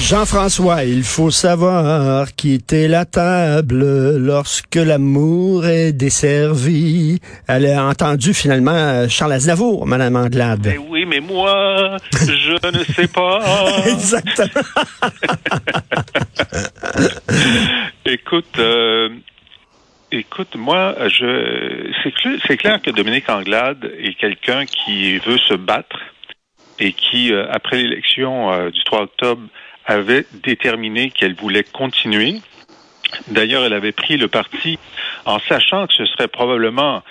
Jean-François, il faut savoir quitter la table lorsque l'amour est desservi. Elle a entendu finalement Charles Aznavour, Madame Anglade. Mais oui, mais moi, je ne sais pas. Exactement. écoute, euh, écoute, moi, je, c'est clair, c'est clair que Dominique Anglade est quelqu'un qui veut se battre et qui, euh, après l'élection euh, du 3 octobre, avait déterminé qu'elle voulait continuer. D'ailleurs, elle avait pris le parti en sachant que ce serait probablement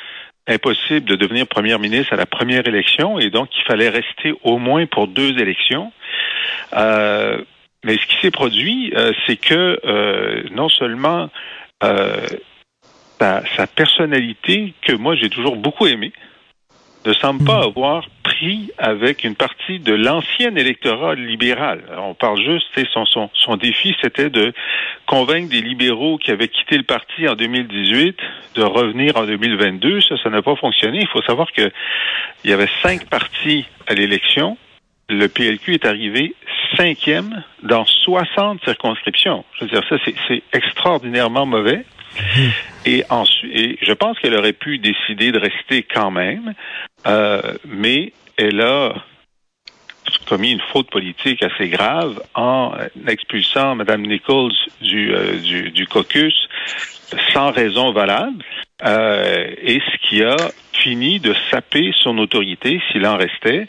impossible de devenir première ministre à la première élection et donc il fallait rester au moins pour deux élections. Euh, mais ce qui s'est produit, euh, c'est que euh, non seulement sa, sa, personnalité, que moi j'ai toujours beaucoup aimé, ne semble pas avoir pris avec une partie de l'ancien électorat libéral. on parle juste, son, son, son défi, c'était de convaincre des libéraux qui avaient quitté le parti en 2018 de revenir en 2022. Ça, ça n'a pas fonctionné. Il faut savoir que il y avait cinq partis à l'élection. Le PLQ est arrivé cinquième dans 60 circonscriptions. Je veux dire, ça, c'est extraordinairement mauvais. Et ensuite, je pense qu'elle aurait pu décider de rester quand même, euh, mais elle a commis une faute politique assez grave en expulsant Mme Nichols euh, du, du, caucus sans raison valable, euh, et ce qui a fini de saper son autorité s'il en restait.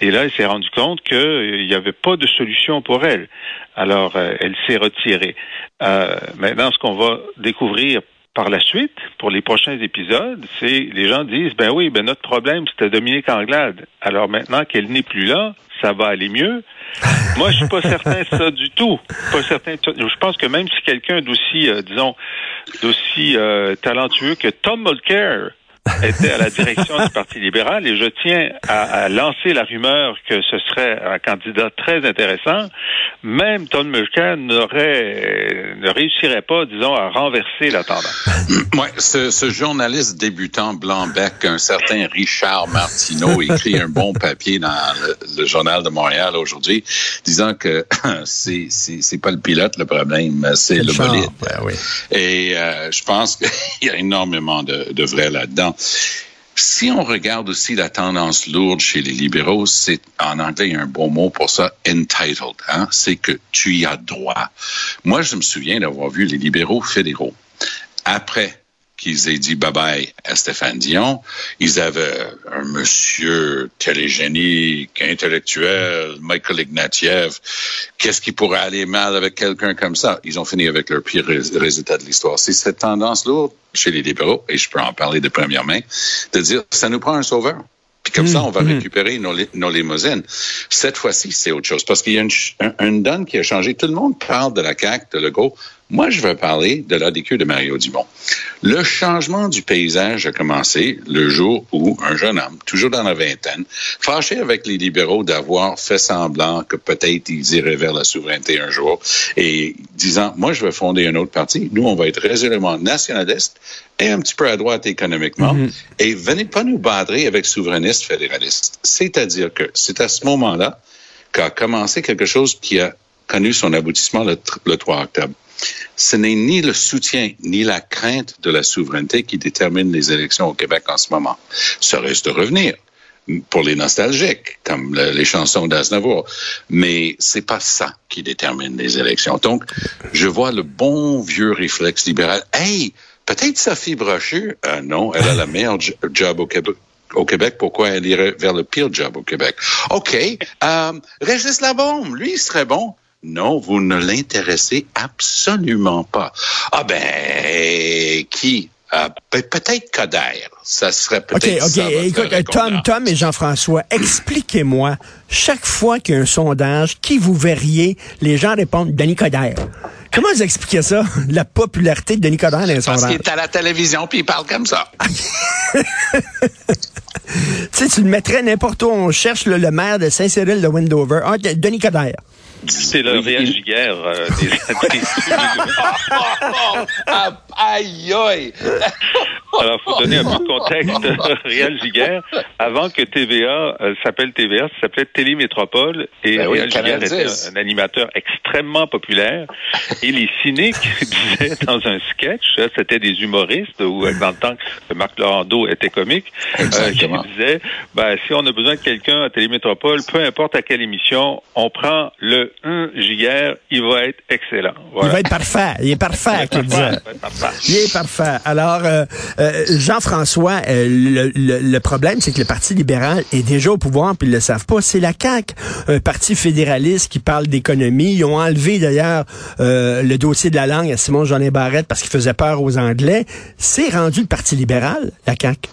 Et là, elle s'est rendue compte qu'il n'y avait pas de solution pour elle. Alors, euh, elle s'est retirée. Euh, maintenant, ce qu'on va découvrir par la suite, pour les prochains épisodes, c'est les gens disent ben oui, ben notre problème c'était Dominique Anglade. Alors maintenant qu'elle n'est plus là, ça va aller mieux. Moi, je suis pas certain de ça du tout. Pas certain. Je pense que même si quelqu'un d'aussi, euh, disons, d'aussi euh, talentueux que Tom Mulcair était à la direction du Parti libéral et je tiens à, à, lancer la rumeur que ce serait un candidat très intéressant. Même Tom Mulcair n'aurait, ne réussirait pas, disons, à renverser la tendance. Ouais, ce, ce journaliste débutant blanc-bec, un certain Richard Martineau, écrit un bon papier dans le, le Journal de Montréal aujourd'hui, disant que c'est, c'est, c'est pas le pilote le problème, c'est le bolide. Ben oui. Et euh, je pense qu'il y a énormément de, de vrai là-dedans. Si on regarde aussi la tendance lourde chez les libéraux, c'est en anglais un bon mot pour ça, entitled. Hein? C'est que tu y as droit. Moi, je me souviens d'avoir vu les libéraux fédéraux après qu'ils aient dit bye-bye à Stéphane Dion. Ils avaient un monsieur télégénique, intellectuel, Michael Ignatieff. Qu'est-ce qui pourrait aller mal avec quelqu'un comme ça? Ils ont fini avec leur pire résultat de l'histoire. C'est cette tendance lourde chez les libéraux, et je peux en parler de première main, de dire, ça nous prend un sauveur. Puis comme mmh, ça, on va mmh. récupérer nos, nos, limousines. Cette fois-ci, c'est autre chose. Parce qu'il y a une, une donne qui a changé. Tout le monde parle de la CAQ, de Legault. Moi, je veux parler de l'ADQ de Mario Dumont. Le changement du paysage a commencé le jour où un jeune homme, toujours dans la vingtaine, fâché avec les libéraux d'avoir fait semblant que peut-être ils iraient vers la souveraineté un jour, et disant, moi, je vais fonder un autre parti. Nous, on va être résolument nationaliste et un petit peu à droite économiquement. Mm -hmm. Et venez pas nous badrer avec souverainistes fédéralistes. C'est-à-dire que c'est à ce moment-là qu'a commencé quelque chose qui a connu son aboutissement le, le 3 octobre. Ce n'est ni le soutien ni la crainte de la souveraineté qui détermine les élections au Québec en ce moment. Ça reste de revenir pour les nostalgiques, comme le, les chansons d'Aznavour. Mais c'est pas ça qui détermine les élections. Donc, je vois le bon vieux réflexe libéral. Hey, peut-être Sophie Brochu, euh, non, elle a la meilleure job au Québec au Québec, pourquoi elle irait vers le pire job au Québec? OK. Euh, Régis Labombe, lui, il serait bon. Non, vous ne l'intéressez absolument pas. Ah ben, qui? Euh, peut-être Coder. Ça serait peut-être OK, OK. Écoute, Tom, Tom et Jean-François, expliquez-moi, chaque fois qu'il y a un sondage, qui vous verriez, les gens répondent Denis Coder. Comment vous expliquez ça, la popularité de Denis Coderre dans les Parce qu'il est à la télévision puis il parle comme ça. tu sais, tu le mettrais n'importe où. On cherche le, le maire de Saint-Cyril de Wendover. Ah, Denis Coderre. C'est le euh, des, des Ah, aïe, aïe! Alors, faut donner un peu de contexte. Réal Giguère, avant que TVA euh, s'appelle TVA, ça s'appelait Télémétropole. Et Ben oui, Réal Giguère était 10. un, un animateur extrêmement populaire. Et les cyniques disaient dans un sketch, hein, c'était des humoristes, ou euh, dans le temps que Marc Laurando était comique, euh, qui disaient, ben, si on a besoin de quelqu'un à Télémétropole, peu importe à quelle émission, on prend le 1 Giguère, il va être excellent. Il va être parfait. Il est parfait, qu'il disait. Ouais, ouais, parfait. Il est parfait. Alors, euh, euh, Jean-François, euh, le, problème, c'est que le Parti libéral est déjà au pouvoir, puis ils le savent pas. C'est la CAQ, un parti fédéraliste qui parle d'économie. Ils ont enlevé d'ailleurs le dossier de la langue à Simon Jeanin Barrette parce qu'il faisait peur aux Anglais. C'est rendu le Parti libéral, la CAQ.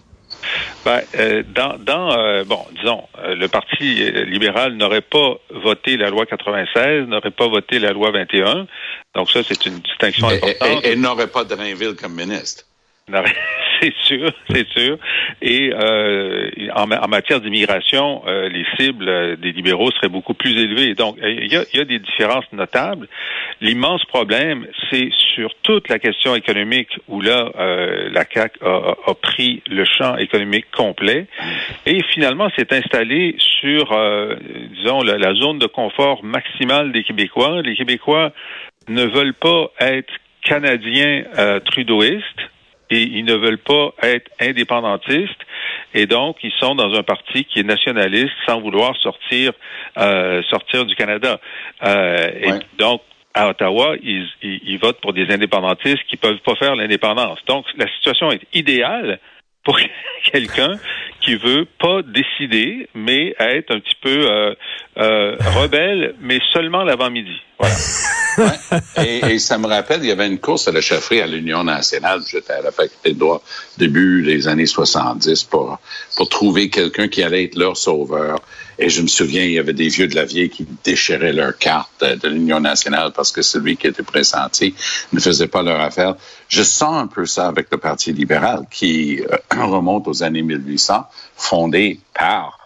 Ben, euh, dans, dans euh, bon, disons, euh, le Parti libéral n'aurait pas voté la loi 96, n'aurait pas voté la loi 21. Donc ça, c'est une distinction Et, importante. et- et n'aurait pas Drainville comme ministre. C'est sûr, c'est sûr. Et euh, en, ma- en matière d'immigration, euh, les cibles des libéraux seraient beaucoup plus élevées. Donc, il y a, y a des différences notables. L'immense problème, c'est sur toute la question économique où là, euh, la CAQ a, a- pris le champ économique complet et finalement s'est installée sur, euh, disons, la, la zone de confort maximale des Québécois. Les Québécois ne veulent pas être canadiens euh, trudeauistes et ils ne veulent pas être indépendantistes. Et donc, ils sont dans un parti qui est nationaliste sans vouloir sortir euh, sortir du Canada. Euh, Et donc, à Ottawa, ils, ils, ils votent pour des indépendantistes qui peuvent pas faire l'indépendance. Donc, la situation est idéale pour quelqu'un qui veut pas décider, mais être un petit peu euh, euh, rebelle, mais seulement l'avant-midi. Voilà. et, et ça me rappelle, il y avait une course à la chefferie à l'Union nationale. J'étais à la faculté de droit début des années 70 pour, pour trouver quelqu'un qui allait être leur sauveur. Et je me souviens, il y avait des vieux de la vieille qui déchiraient leur carte de l'Union nationale parce que celui qui était pressenti ne faisait pas leur affaire. Je sens un peu ça avec le Parti libéral qui euh, remonte aux années 1800, fondé par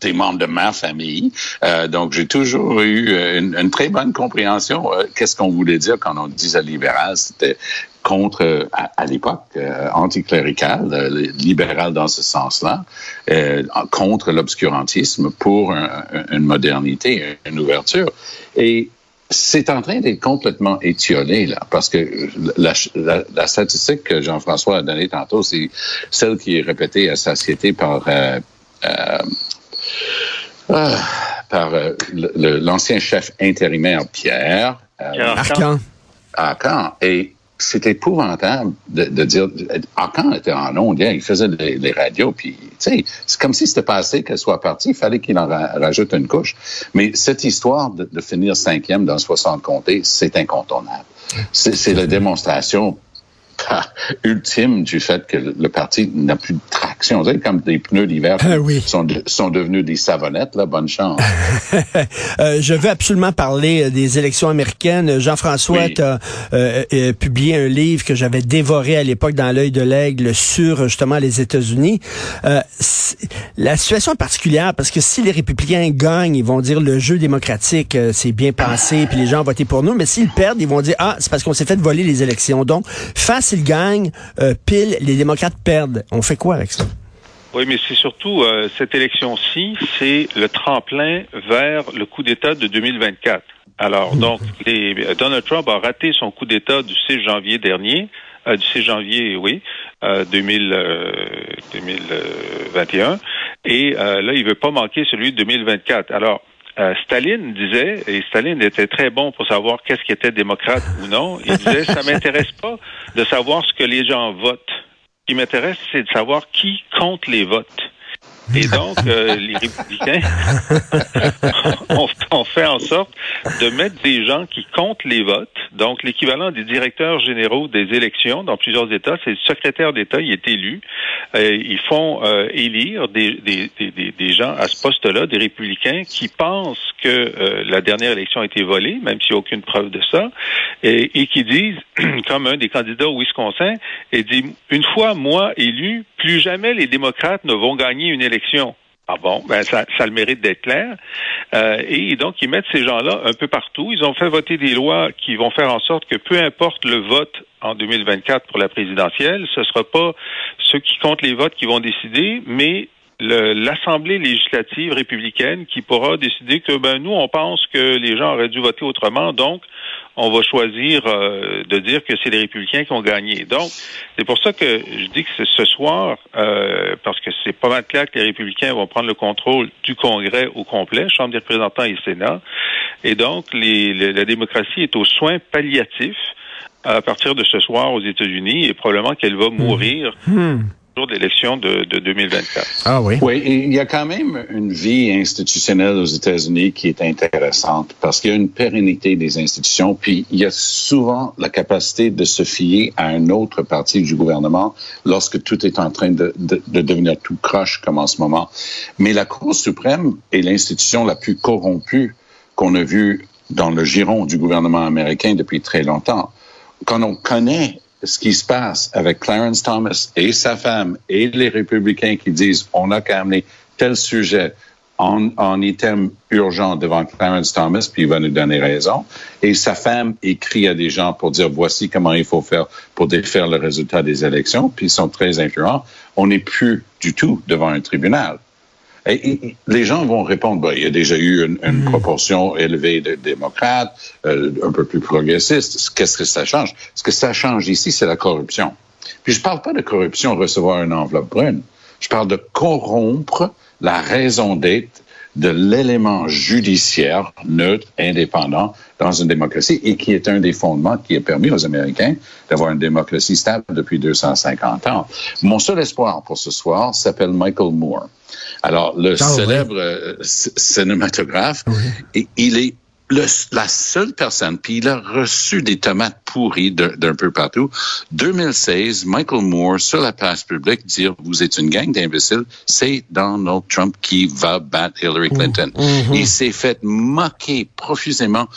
des membres de ma famille. Euh, donc, j'ai toujours eu euh, une, une très bonne compréhension. Euh, Qu'est-ce qu'on voulait dire quand on disait libéral? C'était contre, euh, à, à l'époque, euh, anticlérical, libéral dans ce sens-là, contre l'obscurantisme pour un- un- une modernité, une ouverture. Et c'est en train d'être complètement étiolé, là, parce que la, la- la statistique que Jean-François a donnée tantôt, c'est celle qui est répétée à satiété par euh, ah, par euh, l'ancien chef intérimaire Pierre euh, Arcan. à Caen. Et c'est épouvantable de, de dire. Arcan était en ondes, hein, il faisait les, les radios, puis tu sais, c'est comme si c'était passé qu'elle soit partie, il fallait qu'il en ra- rajoute une couche. Mais cette histoire de, de finir cinquième dans 60 comtés, c'est incontournable. C'est la démonstration ultime du fait que le, parti n'a plus de traction. Vous savez, comme des pneus d'hiver Ah oui. sont, de- sont devenus des savonnettes, là, bonne chance. Euh, je veux absolument parler euh, des élections américaines. Jean-François, Oui. tu as publié un livre que j'avais dévoré à l'époque dans l'œil de l'aigle sur euh, justement les États-Unis. Euh, la situation est particulière parce que si les républicains gagnent, ils vont dire le jeu démocratique, euh, c'est bien pensé, puis les gens ont voté pour nous. Mais s'ils perdent, ils vont dire, ah, c'est parce qu'on s'est fait voler les élections. Donc, face, ils gagnent, euh, pile, les démocrates perdent. On fait quoi avec ça? Oui, mais c'est surtout euh, cette élection-ci, c'est le tremplin vers le coup d'État de 2024. Alors, donc, les, euh, Donald Trump a raté son coup d'État du 6 janvier dernier, euh, du 6 janvier, oui, euh, 2000, euh, 2021, et là, il veut pas manquer celui de 2024. Alors, euh, Staline disait, et Staline était très bon pour savoir qu'est-ce qui était démocrate ou non, il disait, ça m'intéresse pas de savoir ce que les gens votent. Ce qui m'intéresse, c'est de savoir qui compte les votes. Et donc, euh, les républicains ont, ont fait en sorte de mettre des gens qui comptent les votes, donc l'équivalent des directeurs généraux des élections dans plusieurs États, c'est le secrétaire d'État, il est élu. Euh, ils font euh, élire des, des, des, des gens à ce poste-là, des républicains, qui pensent que euh, la dernière élection a été volée, même s'il n'y a aucune preuve de ça, et, et qui disent, comme un des candidats au Wisconsin, et dit, une fois moi élu, plus jamais les démocrates ne vont gagner une élection. Ah bon, ben ça, le mérite d'être clair. Euh, et donc, ils mettent ces gens-là un peu partout. Ils ont fait voter des lois qui vont faire en sorte que peu importe le vote en 2024 pour la présidentielle, ce ne sera pas ceux qui comptent les votes qui vont décider, mais l'Assemblée législative républicaine qui pourra décider que ben nous on pense que les gens auraient dû voter autrement, donc on va choisir euh, de dire que c'est les républicains qui ont gagné. Donc c'est pour ça que je dis que c'est ce soir, euh, parce que c'est pas mal clair que les républicains vont prendre le contrôle du Congrès au complet, Chambre des représentants et Sénat, et donc les, la démocratie est aux soins palliatifs à partir de ce soir aux États-Unis et probablement qu'elle va mourir. Hmm jour de l'élection de, de, 2024. Ah oui. Oui, il y a quand même une vie institutionnelle aux États-Unis qui est intéressante parce qu'il y a une pérennité des institutions, puis il y a souvent la capacité de se fier à un autre parti du gouvernement lorsque tout est en train de, de, de devenir tout croche comme en ce moment. Mais la Cour suprême est l'institution la plus corrompue qu'on a vue dans le giron du gouvernement américain depuis très longtemps. Quand on connaît ce qui se passe avec Clarence Thomas et sa femme et les républicains qui disent on a qu'à amener tel sujet en, en item urgent devant Clarence Thomas, puis il va nous donner raison. Et sa femme écrit à des gens pour dire voici comment il faut faire pour défaire le résultat des élections, puis ils sont très influents. On n'est plus du tout devant un tribunal. Et, les gens vont répondre, ben, il y a déjà eu une, une mm. proportion élevée de démocrates, euh, un peu plus progressistes. Qu'est-ce que ça change? Ce que ça change ici, c'est la corruption. Puis je parle pas de corruption, recevoir une enveloppe brune. Je parle de corrompre la raison d'être de l'élément judiciaire neutre, indépendant dans une démocratie et qui est un des fondements qui a permis aux Américains d'avoir une démocratie stable depuis 250 ans. Mon seul espoir pour ce soir s'appelle Michael Moore. Alors, le ah, célèbre euh, cinématographe, et il est la seule personne, puis il a reçu des tomates pourries d'un peu partout. 2016, Michael Moore, sur la place publique, dire vous êtes une gang d'imbéciles, c'est Donald Trump qui va battre Hillary Clinton. Il s'est fait moquer profusément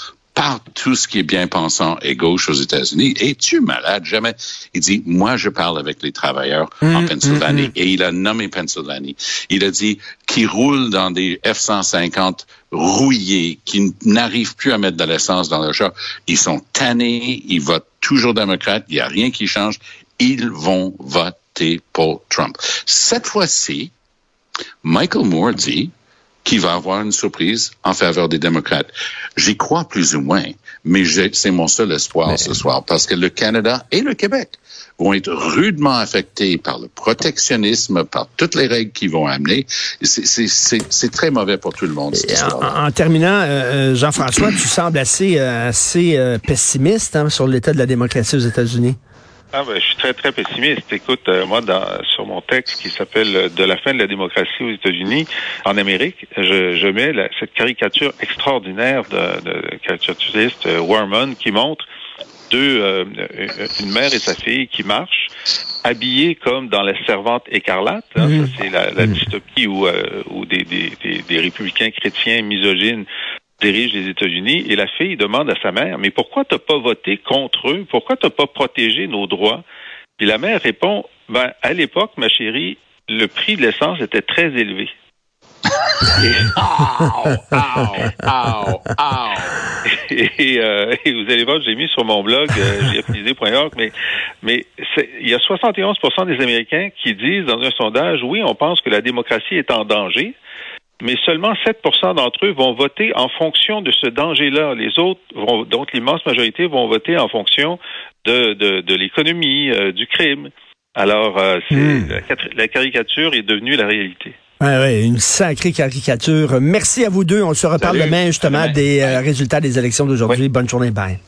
par tout ce qui est bien pensant et gauche aux États-Unis. Es-tu malade? Jamais. Il dit, moi, je parle avec les travailleurs en mm, Pennsylvanie. Mm, mm. Et il a nommé Pennsylvanie. Il a dit qu'ils roulent dans des F-150 rouillés, qui n'arrivent plus à mettre de l'essence dans leur char. Ils sont tannés, ils votent toujours démocrate, il n'y a rien qui change. Ils vont voter pour Trump. Cette fois-ci, Michael Moore dit, qui va avoir une surprise en faveur des démocrates. J'y crois plus ou moins, mais c'est mon seul espoir ce soir parce que le Canada et le Québec vont être rudement affectés par le protectionnisme, par toutes les règles qu'ils vont amener. C'est très mauvais pour tout le monde. En, terminant, euh, euh, Jean-François, tu sembles assez, euh, assez pessimiste hein, sur l'état de la démocratie aux États-Unis. Ah ben, je suis très, très pessimiste. Écoute, euh, moi, dans, sur mon texte qui s'appelle euh, De la fin de la démocratie aux États-Unis, en Amérique, je, je mets cette caricature extraordinaire de, de caricaturiste euh, Warman qui montre deux, une mère et sa fille qui marchent, habillées comme dans la servante écarlate. Hein, Ça, c'est la, la, dystopie où, où des, des, des, des républicains chrétiens misogynes dirige les États-Unis et la fille demande à sa mère, mais pourquoi t'as pas voté contre eux? Pourquoi t'as pas protégé nos droits? Puis la mère répond, ben, à l'époque, ma chérie, le prix de l'essence était très élevé. et, vous allez voir, j'ai mis sur mon blog euh, mais, mais il y a 71 des Américains qui disent dans un sondage, oui, on pense que la démocratie est en danger, mais seulement 7% d'entre eux vont voter en fonction de ce danger-là. Les autres, vont, donc l'immense majorité, vont voter en fonction de, de, de l'économie, euh, du crime. Alors, euh, c'est, hmm. la, caricature est devenue la réalité. Ouais, ouais, une sacrée caricature. Merci à vous deux. On se reparle demain justement des euh, résultats des élections d'aujourd'hui. Bonne journée. Bye.